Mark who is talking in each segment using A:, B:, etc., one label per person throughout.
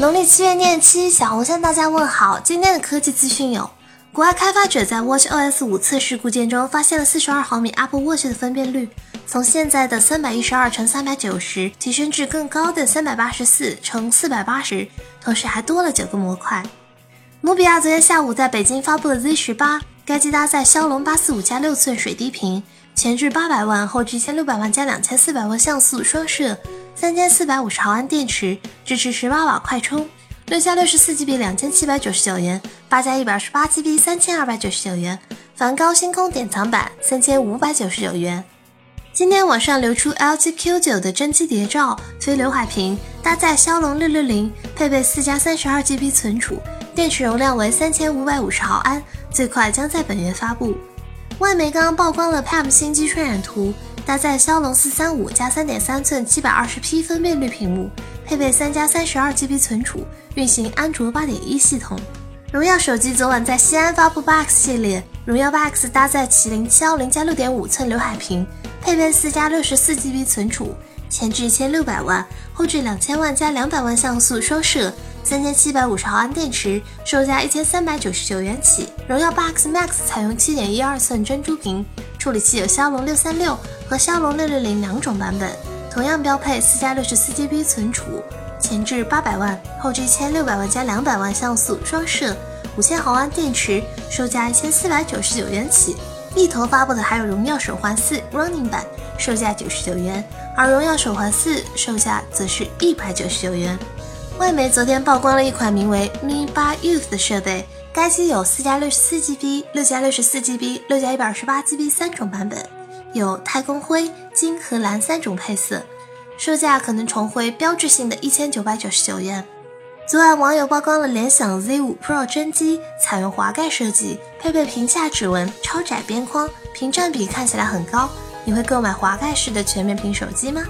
A: 农历七月廿七，小红向大家问好。今天的科技资讯有：国外开发者在 watchOS 五测试固件中发现了四十二毫米 Apple Watch 的分辨率，从现在的三百一十二乘三百九十提升至更高的三百八十四乘四百八十，同时还多了九个模块。努比亚昨天下午在北京发布了 Z 十八，该机搭载骁龙八四五加六寸水滴屏，前置八百万，后置一千六百万加两千四百万像素双摄。三千四百五十毫安电池，支持十八瓦快充，六加六十四 GB 两千七百九十九元，八加一百二十八 GB 三千二百九十九元，梵高星空典藏版三千五百九十九元。今天网上流出 LG Q9 的真机谍照，非刘海屏，搭载骁龙六六零，配备四加三十二 GB 存储，电池容量为三千五百五十毫安，最快将在本月发布。外媒刚刚曝光了 PAM 新机渲染图。搭载骁龙四三五加三点三寸七百二十 P 分辨率屏幕，配备三加三十二 GB 存储，运行安卓八点一系统。荣耀手机昨晚在西安发布八 X 系列，荣耀八 X 搭载麒麟七幺零加六点五寸刘海屏，配备四加六十四 GB 存储，前置一千六百万，后置两千万加两百万像素双摄，三千七百五十毫安电池，售价一千三百九十九元起。荣耀八 X Max 采用七点一二寸珍珠屏。处理器有骁龙六三六和骁龙六六零两种版本，同样标配四加六十四 GB 存储，前置八百万，后置一千六百万加两百万像素双摄，五千毫安电池，售价一千四百九十九元起。一头发布的还有荣耀手环四 Running 版，售价九十九元，而荣耀手环四售价则是一百九十九元。外媒昨天曝光了一款名为 Mi Bar Youth 的设备。该机有四加六十四 GB、六加六十四 GB、六加一百二十八 GB 三种版本，有太空灰、金和蓝三种配色，售价可能重回标志性的一千九百九十九元。昨晚网友曝光了联想 Z 五 Pro 真机，采用滑盖设计，配备屏下指纹、超窄边框，屏占比看起来很高。你会购买滑盖式的全面屏手机吗？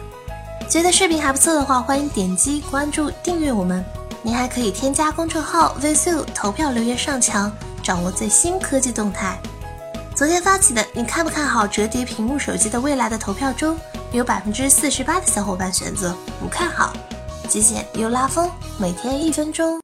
A: 觉得视频还不错的话，欢迎点击关注、订阅我们。您还可以添加公众号 VSU 投票留言上墙，掌握最新科技动态。昨天发起的，你看不看好折叠屏幕手机的未来的投票中，有百分之四十八的小伙伴选择不看好。极简又拉风，每天一分钟。